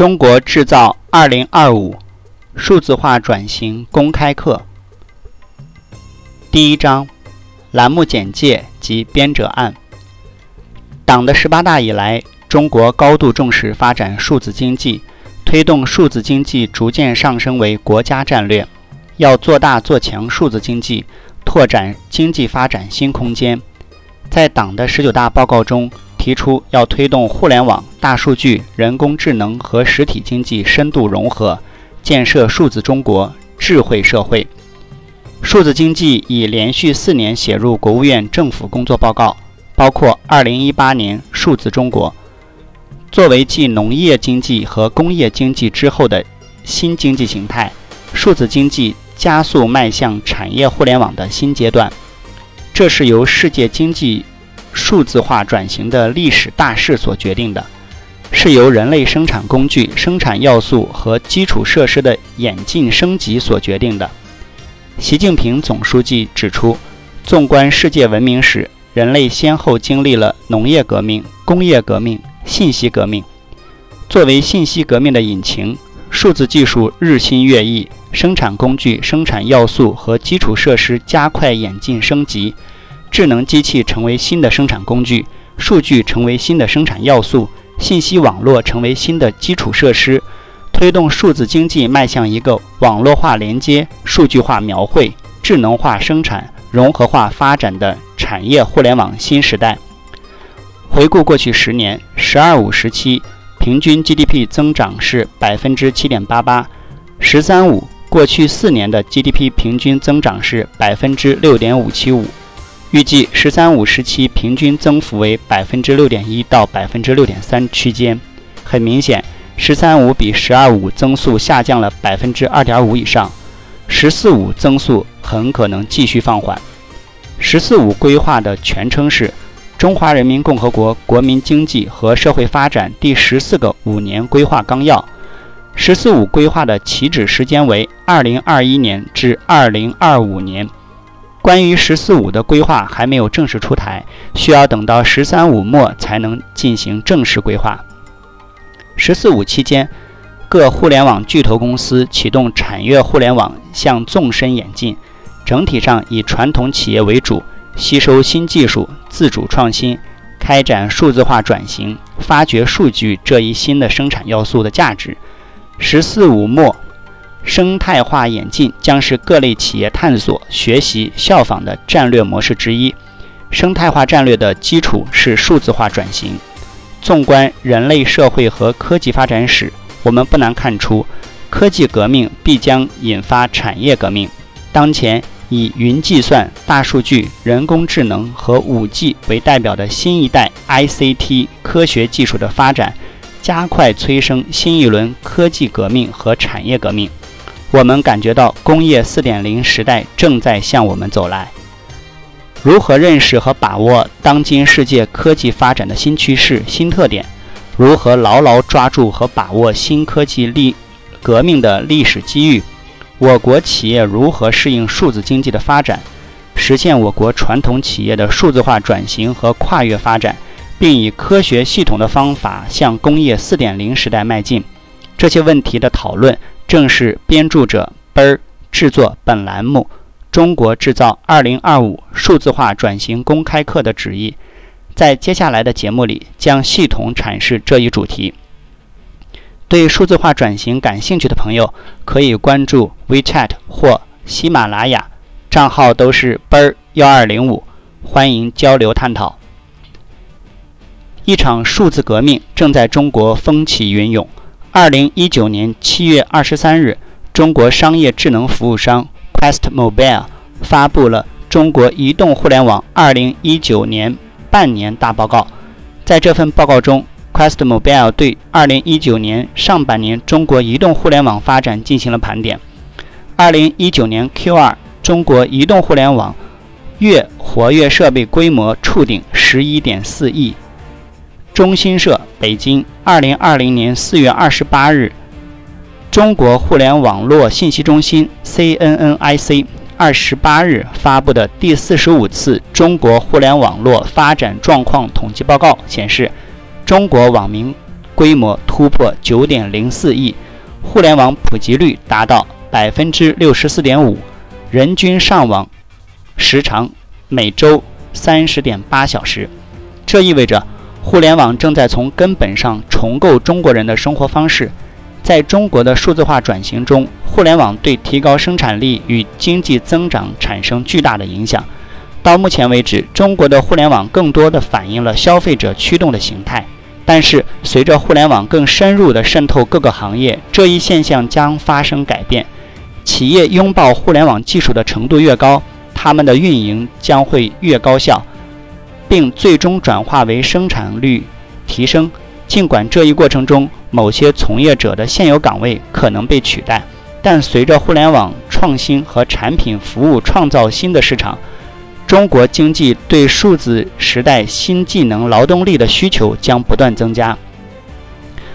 中国制造二零二五数字化转型公开课第一章栏目简介及编者案。党的十八大以来，中国高度重视发展数字经济，推动数字经济逐渐上升为国家战略。要做大做强数字经济，拓展经济发展新空间。在党的十九大报告中。提出要推动互联网、大数据、人工智能和实体经济深度融合，建设数字中国智慧社会。数字经济已连续四年写入国务院政府工作报告，包括二零一八年数字中国。作为继农业经济和工业经济之后的新经济形态，数字经济加速迈向产业互联网的新阶段。这是由世界经济。数字化转型的历史大势所决定的，是由人类生产工具、生产要素和基础设施的演进升级所决定的。习近平总书记指出，纵观世界文明史，人类先后经历了农业革命、工业革命、信息革命。作为信息革命的引擎，数字技术日新月异，生产工具、生产要素和基础设施加快演进升级。智能机器成为新的生产工具，数据成为新的生产要素，信息网络成为新的基础设施，推动数字经济迈向一个网络化连接、数据化描绘、智能化生产、融合化发展的产业互联网新时代。回顾过去十年“十二五”时期，平均 GDP 增长是百分之七点八八，“十三五”过去四年的 GDP 平均增长是百分之六点五七五。预计“十三五”时期平均增幅为百分之六点一到百分之六点三区间。很明显，“十三五”比“十二五”增速下降了百分之二点五以上，“十四五”增速很可能继续放缓。“十四五”规划的全称是《中华人民共和国国民经济和社会发展第十四个五年规划纲要》。“十四五”规划的起止时间为二零二一年至二零二五年。关于“十四五”的规划还没有正式出台，需要等到“十三五”末才能进行正式规划。“十四五”期间，各互联网巨头公司启动产业互联网向纵深演进，整体上以传统企业为主，吸收新技术，自主创新，开展数字化转型，发掘数据这一新的生产要素的价值。“十四五”末。生态化演进将是各类企业探索、学习、效仿的战略模式之一。生态化战略的基础是数字化转型。纵观人类社会和科技发展史，我们不难看出，科技革命必将引发产业革命。当前，以云计算、大数据、人工智能和 5G 为代表的新一代 ICT 科学技术的发展，加快催生新一轮科技革命和产业革命。我们感觉到工业4.0时代正在向我们走来。如何认识和把握当今世界科技发展的新趋势、新特点？如何牢牢抓住和把握新科技历革命的历史机遇？我国企业如何适应数字经济的发展，实现我国传统企业的数字化转型和跨越发展，并以科学系统的方法向工业4.0时代迈进？这些问题的讨论。正是编著者奔儿制作本栏目《中国制造2025数字化转型公开课》的旨意，在接下来的节目里将系统阐释这一主题。对数字化转型感兴趣的朋友，可以关注 WeChat 或喜马拉雅，账号都是奔儿幺二零五，欢迎交流探讨。一场数字革命正在中国风起云涌。二零一九年七月二十三日，中国商业智能服务商 Quest Mobile 发布了中国移动互联网二零一九年半年大报告。在这份报告中，Quest Mobile 对二零一九年上半年中国移动互联网发展进行了盘点。二零一九年 Q 二，中国移动互联网月活跃设备规模触顶十一点四亿。中新社北京，二零二零年四月二十八日，中国互联网络信息中心 （CNNIC） 二十八日发布的第四十五次中国互联网络发展状况统计报告显示，中国网民规模突破九点零四亿，互联网普及率达到百分之六十四点五，人均上网时长每周三十点八小时。这意味着，互联网正在从根本上重构中国人的生活方式。在中国的数字化转型中，互联网对提高生产力与经济增长产生巨大的影响。到目前为止，中国的互联网更多的反映了消费者驱动的形态。但是，随着互联网更深入地渗透各个行业，这一现象将发生改变。企业拥抱互联网技术的程度越高，他们的运营将会越高效，并最终转化为生产率提升。尽管这一过程中，某些从业者的现有岗位可能被取代，但随着互联网创新和产品服务创造新的市场，中国经济对数字时代新技能劳动力的需求将不断增加。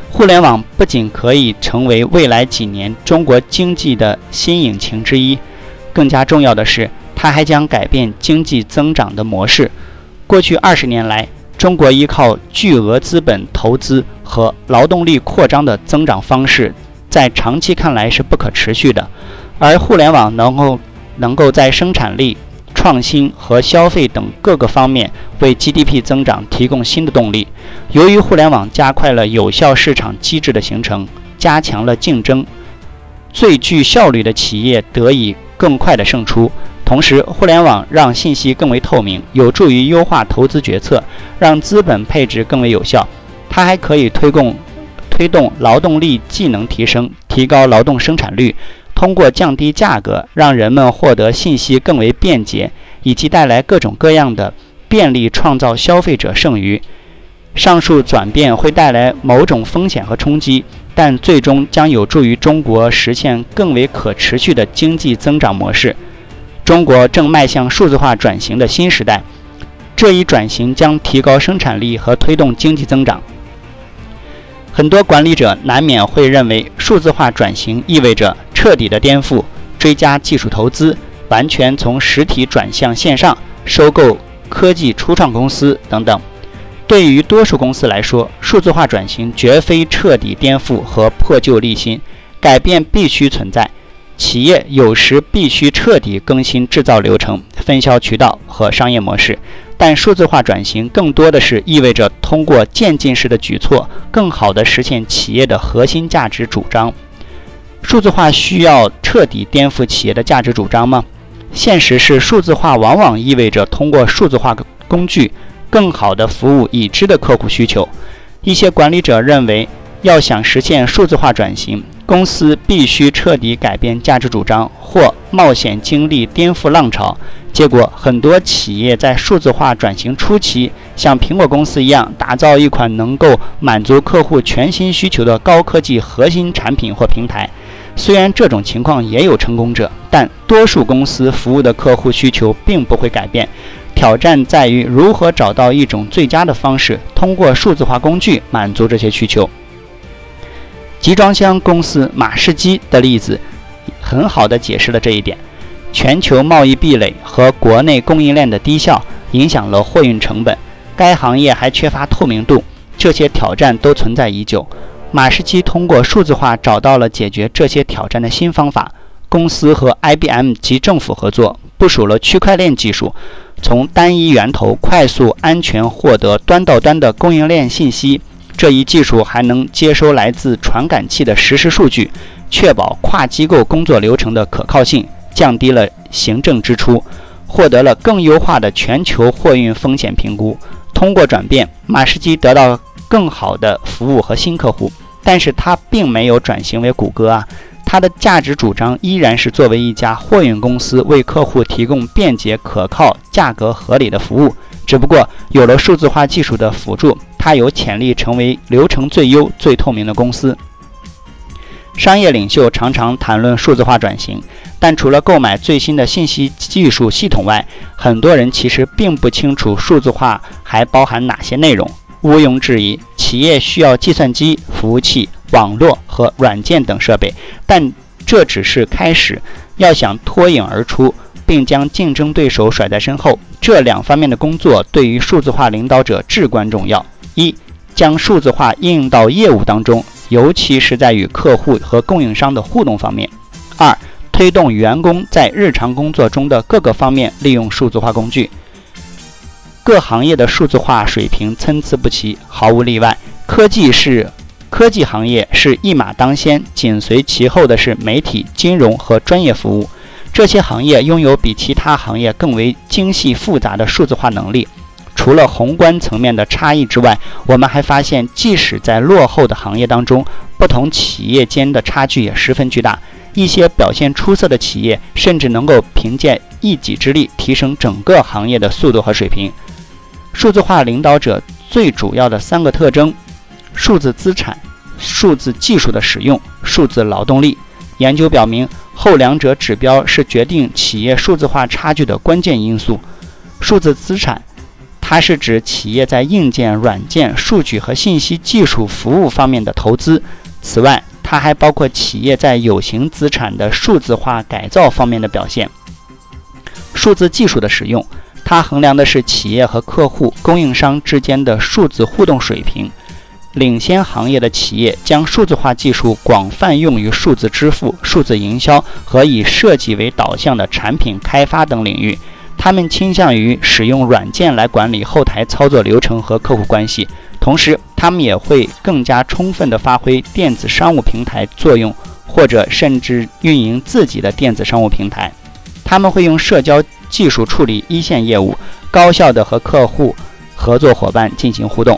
互联网不仅可以成为未来几年中国经济的新引擎之一，更加重要的是，它还将改变经济增长的模式。过去二十年来，中国依靠巨额资本投资和劳动力扩张的增长方式，在长期看来是不可持续的，而互联网能够能够在生产力、创新和消费等各个方面为 GDP 增长提供新的动力。由于互联网加快了有效市场机制的形成，加强了竞争，最具效率的企业得以更快的胜出。同时，互联网让信息更为透明，有助于优化投资决策，让资本配置更为有效。它还可以推动推动劳动力技能提升，提高劳动生产率。通过降低价格，让人们获得信息更为便捷，以及带来各种各样的便利，创造消费者剩余。上述转变会带来某种风险和冲击，但最终将有助于中国实现更为可持续的经济增长模式。中国正迈向数字化转型的新时代，这一转型将提高生产力和推动经济增长。很多管理者难免会认为，数字化转型意味着彻底的颠覆、追加技术投资、完全从实体转向线上、收购科技初创公司等等。对于多数公司来说，数字化转型绝非彻底颠覆和破旧立新，改变必须存在。企业有时必须彻底更新制造流程、分销渠道和商业模式，但数字化转型更多的是意味着通过渐进式的举措，更好地实现企业的核心价值主张。数字化需要彻底颠覆企业的价值主张吗？现实是，数字化往往意味着通过数字化工具，更好地服务已知的客户需求。一些管理者认为，要想实现数字化转型，公司必须彻底改变价值主张，或冒险经历颠覆浪潮。结果，很多企业在数字化转型初期，像苹果公司一样，打造一款能够满足客户全新需求的高科技核心产品或平台。虽然这种情况也有成功者，但多数公司服务的客户需求并不会改变。挑战在于如何找到一种最佳的方式，通过数字化工具满足这些需求。集装箱公司马士基的例子，很好地解释了这一点。全球贸易壁垒和国内供应链的低效影响了货运成本，该行业还缺乏透明度，这些挑战都存在已久。马士基通过数字化找到了解决这些挑战的新方法。公司和 IBM 及政府合作，部署了区块链技术，从单一源头快速、安全获得端到端的供应链信息。这一技术还能接收来自传感器的实时数据，确保跨机构工作流程的可靠性，降低了行政支出，获得了更优化的全球货运风险评估。通过转变，马士基得到更好的服务和新客户，但是它并没有转型为谷歌啊，它的价值主张依然是作为一家货运公司为客户提供便捷、可靠、价格合理的服务。只不过有了数字化技术的辅助。它有潜力成为流程最优、最透明的公司。商业领袖常常谈论数字化转型，但除了购买最新的信息技术系统外，很多人其实并不清楚数字化还包含哪些内容。毋庸置疑，企业需要计算机、服务器、网络和软件等设备，但这只是开始。要想脱颖而出，并将竞争对手甩在身后，这两方面的工作对于数字化领导者至关重要。一、将数字化应用到业务当中，尤其是在与客户和供应商的互动方面。二、推动员工在日常工作中的各个方面利用数字化工具。各行业的数字化水平参差不齐，毫无例外。科技是科技行业是一马当先，紧随其后的是媒体、金融和专业服务。这些行业拥有比其他行业更为精细复杂的数字化能力。除了宏观层面的差异之外，我们还发现，即使在落后的行业当中，不同企业间的差距也十分巨大。一些表现出色的企业，甚至能够凭借一己之力提升整个行业的速度和水平。数字化领导者最主要的三个特征：数字资产、数字技术的使用、数字劳动力。研究表明，后两者指标是决定企业数字化差距的关键因素。数字资产。它是指企业在硬件、软件、数据和信息技术服务方面的投资。此外，它还包括企业在有形资产的数字化改造方面的表现。数字技术的使用，它衡量的是企业和客户、供应商之间的数字互动水平。领先行业的企业将数字化技术广泛用于数字支付、数字营销和以设计为导向的产品开发等领域。他们倾向于使用软件来管理后台操作流程和客户关系，同时，他们也会更加充分地发挥电子商务平台作用，或者甚至运营自己的电子商务平台。他们会用社交技术处理一线业务，高效地和客户、合作伙伴进行互动。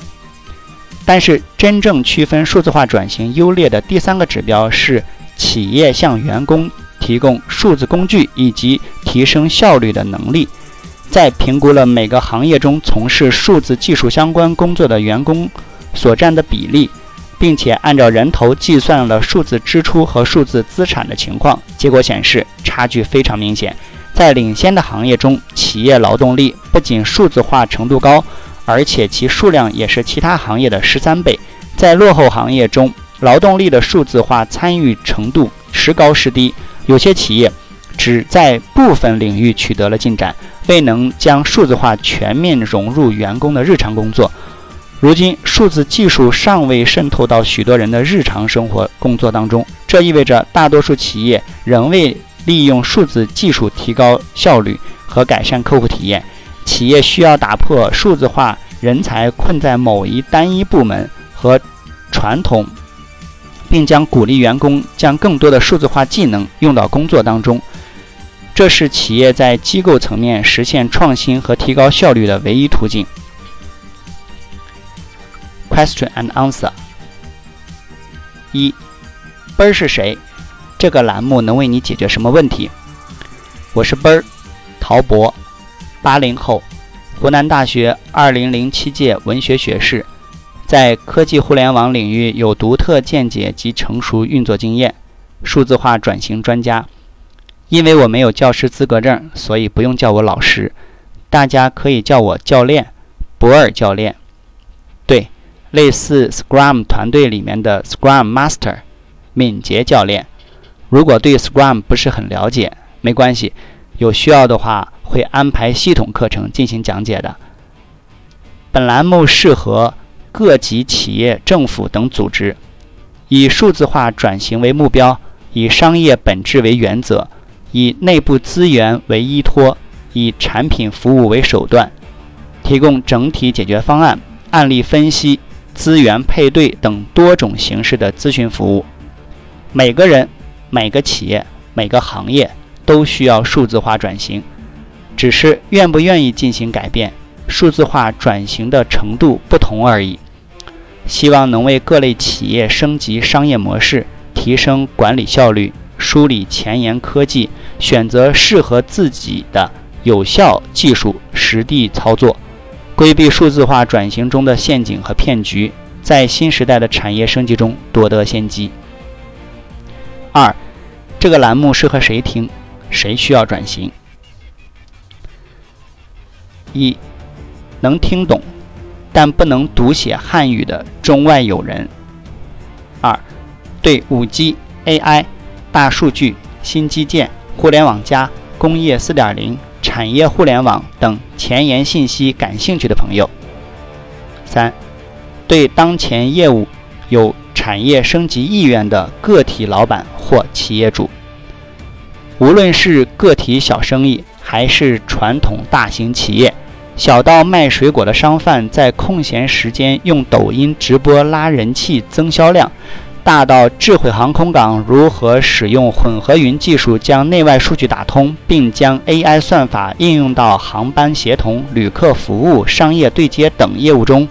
但是，真正区分数字化转型优劣的第三个指标是企业向员工。提供数字工具以及提升效率的能力，在评估了每个行业中从事数字技术相关工作的员工所占的比例，并且按照人头计算了数字支出和数字资产的情况，结果显示差距非常明显。在领先的行业中，企业劳动力不仅数字化程度高，而且其数量也是其他行业的十三倍。在落后行业中，劳动力的数字化参与程度时高时低。有些企业只在部分领域取得了进展，未能将数字化全面融入员工的日常工作。如今，数字技术尚未渗透到许多人的日常生活工作当中，这意味着大多数企业仍未利用数字技术提高效率和改善客户体验。企业需要打破数字化人才困在某一单一部门和传统。并将鼓励员工将更多的数字化技能用到工作当中，这是企业在机构层面实现创新和提高效率的唯一途径。Question and answer：一，奔儿是谁？这个栏目能为你解决什么问题？我是奔儿，陶博，八零后，湖南大学二零零七届文学学士。在科技互联网领域有独特见解及成熟运作经验，数字化转型专家。因为我没有教师资格证，所以不用叫我老师，大家可以叫我教练，博尔教练。对，类似 Scrum 团队里面的 Scrum Master，敏捷教练。如果对 Scrum 不是很了解，没关系，有需要的话会安排系统课程进行讲解的。本栏目适合。各级企业、政府等组织，以数字化转型为目标，以商业本质为原则，以内部资源为依托，以产品服务为手段，提供整体解决方案、案例分析、资源配对等多种形式的咨询服务。每个人、每个企业、每个行业都需要数字化转型，只是愿不愿意进行改变，数字化转型的程度不同而已。希望能为各类企业升级商业模式、提升管理效率、梳理前沿科技、选择适合自己的有效技术实地操作，规避数字化转型中的陷阱和骗局，在新时代的产业升级中夺得先机。二，这个栏目适合谁听？谁需要转型？一，能听懂。但不能读写汉语的中外友人。二，对五 G、AI、大数据、新基建、互联网加、工业四点零、产业互联网等前沿信息感兴趣的朋友。三，对当前业务有产业升级意愿的个体老板或企业主。无论是个体小生意，还是传统大型企业，小到卖水果的商贩在空闲时间用抖音直播拉人气增销量，大到智慧航空港如何使用混合云技术将内外数据打通，并将 AI 算法应用到航班协同、旅客服务、商业对接等业务中。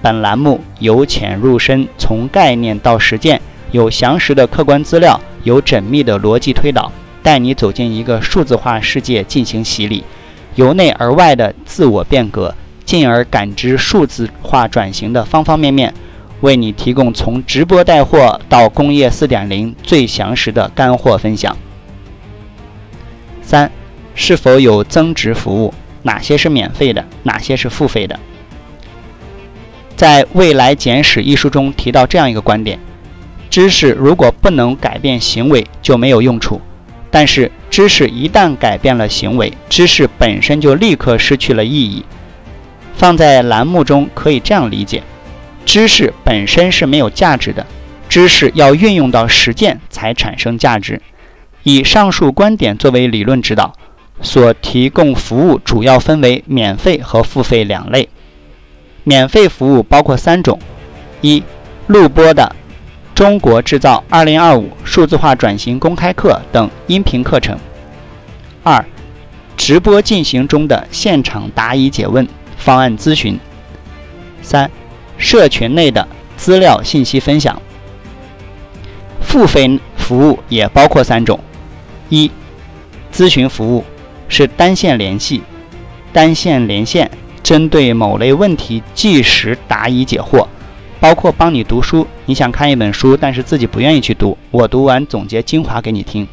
本栏目由浅入深，从概念到实践，有详实的客观资料，有缜密的逻辑推导。带你走进一个数字化世界进行洗礼，由内而外的自我变革，进而感知数字化转型的方方面面，为你提供从直播带货到工业四点零最详实的干货分享。三，是否有增值服务？哪些是免费的？哪些是付费的？在《未来简史》一书中提到这样一个观点：知识如果不能改变行为，就没有用处。但是，知识一旦改变了行为，知识本身就立刻失去了意义。放在栏目中可以这样理解：知识本身是没有价值的，知识要运用到实践才产生价值。以上述观点作为理论指导，所提供服务主要分为免费和付费两类。免费服务包括三种：一、录播的。中国制造二零二五数字化转型公开课等音频课程。二、直播进行中的现场答疑解问、方案咨询。三、社群内的资料信息分享。付费服务也包括三种：一、咨询服务是单线联系、单线连线，针对某类问题即时答疑解惑。包括帮你读书，你想看一本书，但是自己不愿意去读，我读完总结精华给你听；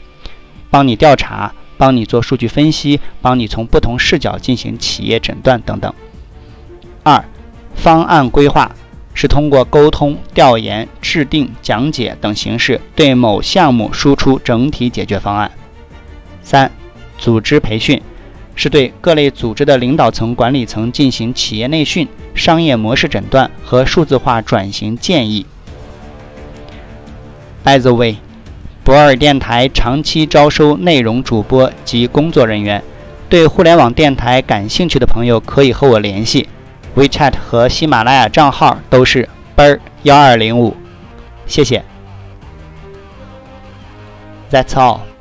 帮你调查，帮你做数据分析，帮你从不同视角进行企业诊断等等。二，方案规划是通过沟通、调研、制定、讲解等形式对某项目输出整体解决方案。三，组织培训。是对各类组织的领导层、管理层进行企业内训、商业模式诊断和数字化转型建议。By the way，博尔电台长期招收内容主播及工作人员，对互联网电台感兴趣的朋友可以和我联系，WeChat 和喜马拉雅账号都是 ber 幺二零五。谢谢。That's all.